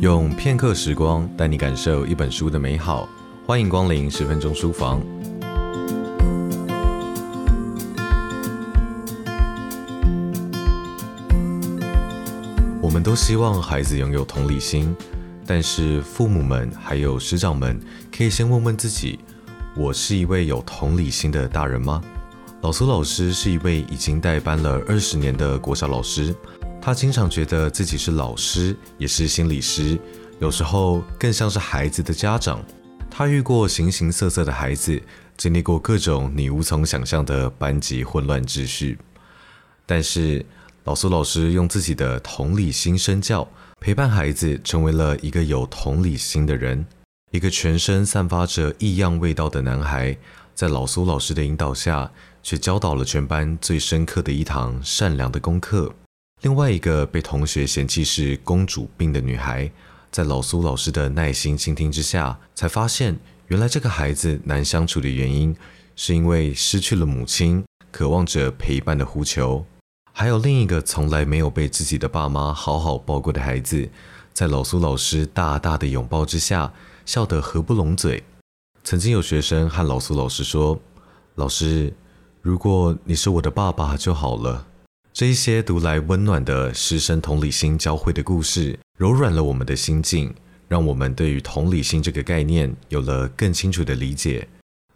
用片刻时光带你感受一本书的美好，欢迎光临十分钟书房。我们都希望孩子拥有同理心，但是父母们还有师长们，可以先问问自己：我是一位有同理心的大人吗？老苏老师是一位已经带班了二十年的国小老师。他经常觉得自己是老师，也是心理师，有时候更像是孩子的家长。他遇过形形色色的孩子，经历过各种你无从想象的班级混乱秩序。但是老苏老师用自己的同理心身教，陪伴孩子成为了一个有同理心的人。一个全身散发着异样味道的男孩，在老苏老师的引导下，却教导了全班最深刻的一堂善良的功课。另外一个被同学嫌弃是公主病的女孩，在老苏老师的耐心倾听之下，才发现原来这个孩子难相处的原因，是因为失去了母亲，渴望着陪伴的呼求。还有另一个从来没有被自己的爸妈好好抱过的孩子，在老苏老师大大的拥抱之下，笑得合不拢嘴。曾经有学生和老苏老师说：“老师，如果你是我的爸爸就好了。”这一些读来温暖的师生同理心交汇的故事，柔软了我们的心境，让我们对于同理心这个概念有了更清楚的理解。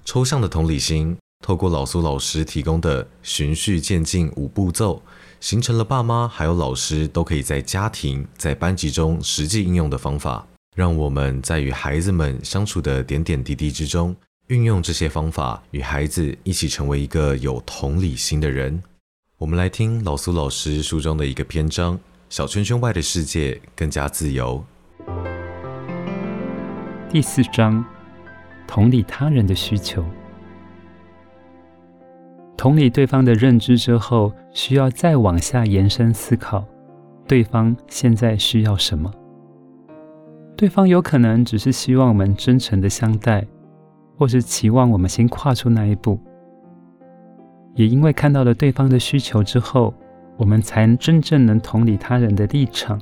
抽象的同理心，透过老苏老师提供的循序渐进五步骤，形成了爸妈还有老师都可以在家庭、在班级中实际应用的方法，让我们在与孩子们相处的点点滴滴之中，运用这些方法，与孩子一起成为一个有同理心的人。我们来听老苏老师书中的一个篇章：小圈圈外的世界更加自由。第四章：同理他人的需求。同理对方的认知之后，需要再往下延伸思考，对方现在需要什么？对方有可能只是希望我们真诚的相待，或是期望我们先跨出那一步。也因为看到了对方的需求之后，我们才真正能同理他人的立场，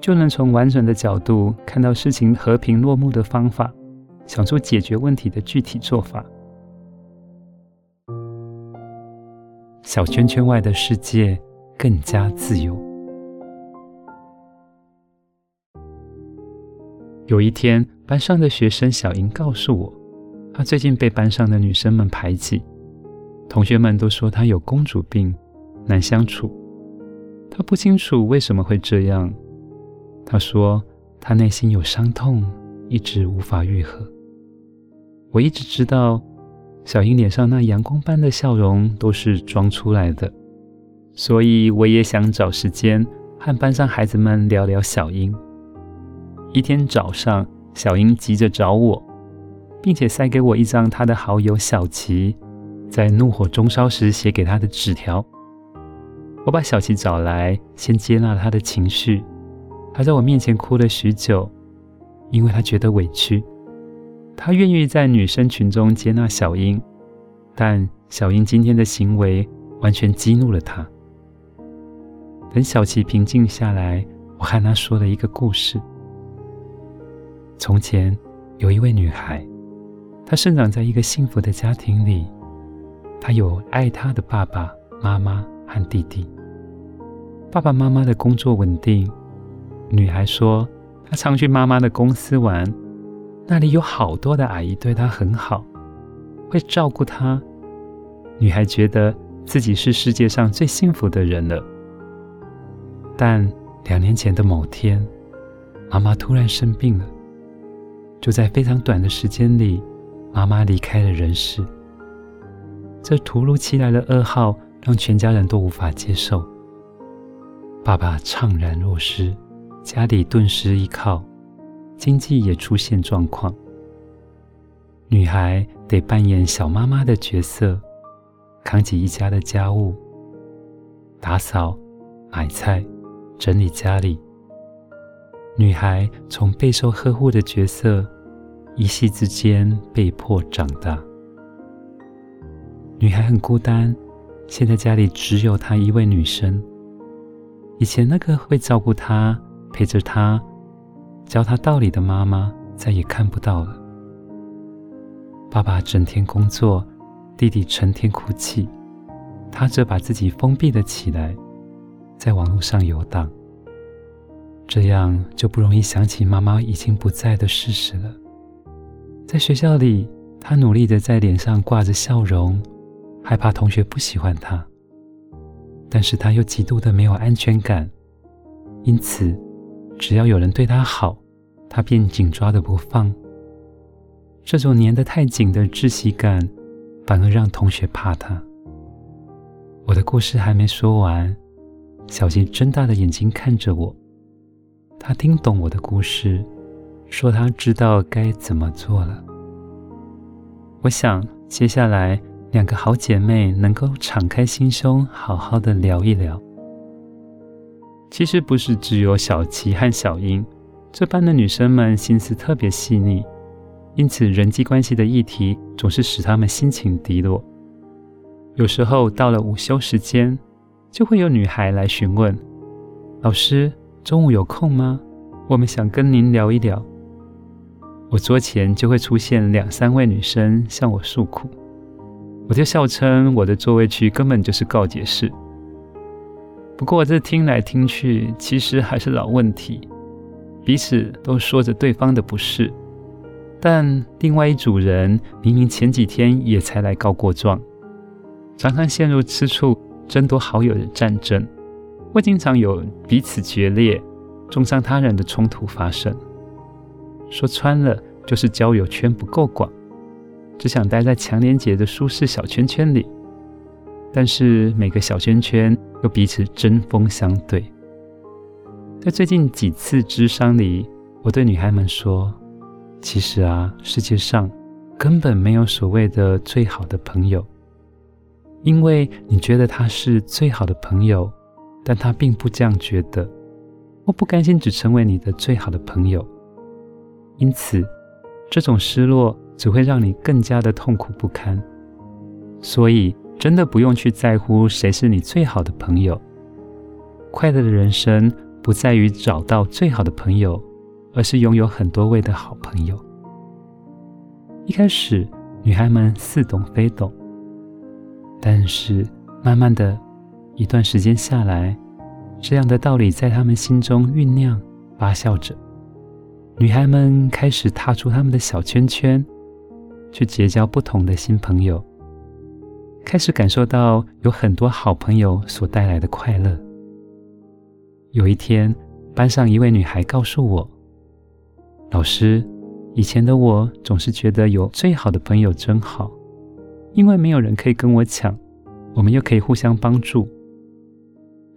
就能从完整的角度看到事情和平落幕的方法，想出解决问题的具体做法。小圈圈外的世界更加自由。有一天，班上的学生小英告诉我，她最近被班上的女生们排挤。同学们都说她有公主病，难相处。她不清楚为什么会这样。她说她内心有伤痛，一直无法愈合。我一直知道，小英脸上那阳光般的笑容都是装出来的，所以我也想找时间和班上孩子们聊聊小英。一天早上，小英急着找我，并且塞给我一张她的好友小琪。在怒火中烧时写给他的纸条。我把小琪找来，先接纳了他的情绪。他在我面前哭了许久，因为他觉得委屈。他愿意在女生群中接纳小英，但小英今天的行为完全激怒了他。等小琪平静下来，我和他说了一个故事。从前有一位女孩，她生长在一个幸福的家庭里。她有爱她的爸爸妈妈和弟弟。爸爸妈妈的工作稳定。女孩说，她常去妈妈的公司玩，那里有好多的阿姨对她很好，会照顾她。女孩觉得自己是世界上最幸福的人了。但两年前的某天，妈妈突然生病了，就在非常短的时间里，妈妈离开了人世。这突如其来的噩耗让全家人都无法接受。爸爸怅然若失，家里顿失依靠，经济也出现状况。女孩得扮演小妈妈的角色，扛起一家的家务，打扫、买菜、整理家里。女孩从备受呵护的角色，一夕之间被迫长大。女孩很孤单，现在家里只有她一位女生。以前那个会照顾她、陪着她、教她道理的妈妈再也看不到了。爸爸整天工作，弟弟成天哭泣，他则把自己封闭了起来，在网络上游荡。这样就不容易想起妈妈已经不在的事实了。在学校里，他努力的在脸上挂着笑容，害怕同学不喜欢他，但是他又极度的没有安全感，因此只要有人对他好，他便紧抓的不放。这种粘得太紧的窒息感，反而让同学怕他。我的故事还没说完，小杰睁大的眼睛看着我。他听懂我的故事，说他知道该怎么做了。我想接下来两个好姐妹能够敞开心胸，好好的聊一聊。其实不是只有小琪和小英，这班的女生们心思特别细腻。因此，人际关系的议题总是使她们心情低落。有时候到了午休时间，就会有女孩来询问：“老师，中午有空吗？我们想跟您聊一聊。”我桌前就会出现两三位女生向我诉苦，我就笑称我的座位区根本就是告解室。不过这听来听去，其实还是老问题，彼此都说着对方的不是。但另外一组人明明前几天也才来告过状，常常陷入吃醋、争夺好友的战争，会经常有彼此决裂、中伤他人的冲突发生。说穿了，就是交友圈不够广，只想待在强连结的舒适小圈圈里。但是每个小圈圈又彼此针锋相对。在最近几次咨商里，我对女孩们说。其实啊，世界上根本没有所谓的最好的朋友，因为你觉得他是最好的朋友，但他并不这样觉得，我不甘心只成为你的最好的朋友，因此这种失落只会让你更加的痛苦不堪。所以，真的不用去在乎谁是你最好的朋友，快乐的人生不在于找到最好的朋友。而是拥有很多位的好朋友。一开始，女孩们似懂非懂，但是慢慢的一段时间下来，这样的道理在她们心中酝酿发酵着。女孩们开始踏出她们的小圈圈，去结交不同的新朋友，开始感受到有很多好朋友所带来的快乐。有一天，班上一位女孩告诉我。老师，以前的我总是觉得有最好的朋友真好，因为没有人可以跟我抢，我们又可以互相帮助。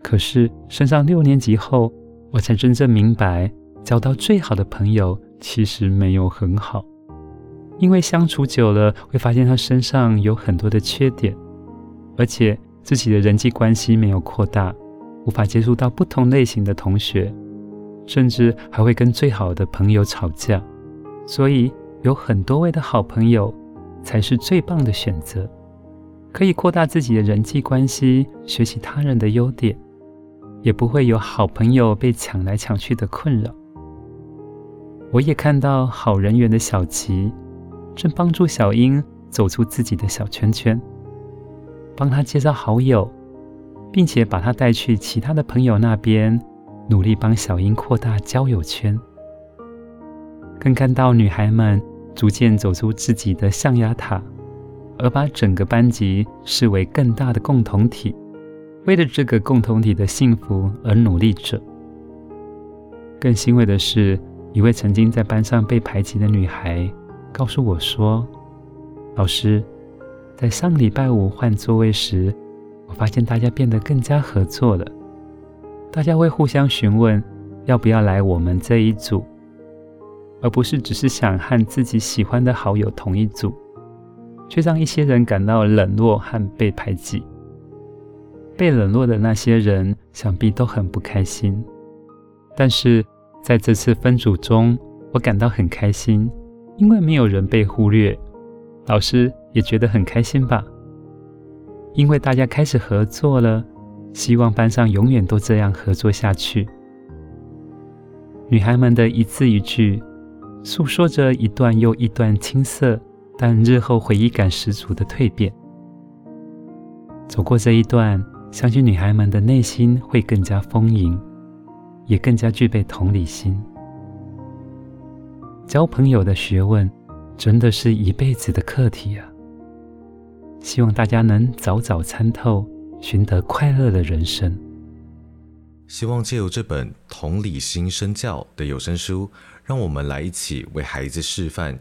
可是升上六年级后，我才真正明白，交到最好的朋友其实没有很好，因为相处久了会发现他身上有很多的缺点，而且自己的人际关系没有扩大，无法接触到不同类型的同学。甚至还会跟最好的朋友吵架，所以有很多位的好朋友才是最棒的选择，可以扩大自己的人际关系，学习他人的优点，也不会有好朋友被抢来抢去的困扰。我也看到好人缘的小琪正帮助小英走出自己的小圈圈，帮她介绍好友，并且把她带去其他的朋友那边。努力帮小英扩大交友圈，更看到女孩们逐渐走出自己的象牙塔，而把整个班级视为更大的共同体，为了这个共同体的幸福而努力着。更欣慰的是，一位曾经在班上被排挤的女孩告诉我说：“老师，在上礼拜五换座位时，我发现大家变得更加合作了。”大家会互相询问要不要来我们这一组，而不是只是想和自己喜欢的好友同一组，却让一些人感到冷落和被排挤。被冷落的那些人想必都很不开心，但是在这次分组中，我感到很开心，因为没有人被忽略。老师也觉得很开心吧，因为大家开始合作了。希望班上永远都这样合作下去。女孩们的一字一句，诉说着一段又一段青涩但日后回忆感十足的蜕变。走过这一段，相信女孩们的内心会更加丰盈，也更加具备同理心。交朋友的学问，真的是一辈子的课题啊！希望大家能早早参透，寻得快乐的人生。希望借由这本《同理心身教》的有声书，让我们来一起为孩子示范：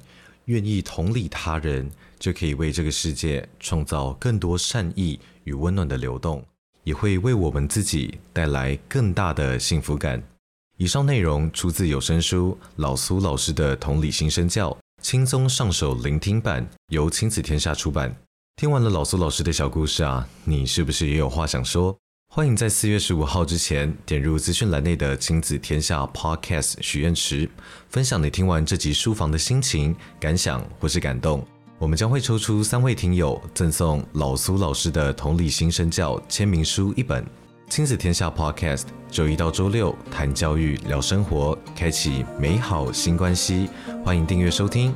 愿意同理他人，就可以为这个世界创造更多善意与温暖的流动，也会为我们自己带来更大的幸福感。以上内容出自有声书老苏老师的《同理心身教》，轻松上手聆听版，由亲子天下出版。听完了老苏老师的小故事啊，你是不是也有话想说？欢迎在四月十五号之前点入资讯栏内的亲子天下 Podcast 许愿池，分享你听完这集书房的心情、感想或是感动。我们将会抽出三位听友，赠送老苏老师的《同理心身教》签名书一本。亲子天下 Podcast，周一到周六谈教育、聊生活，开启美好新关系。欢迎订阅收听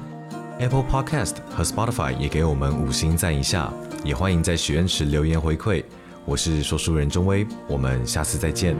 Apple Podcast 和 Spotify，也给我们五星赞一下。也欢迎在许愿池留言回馈。我是说书人钟威，我们下次再见。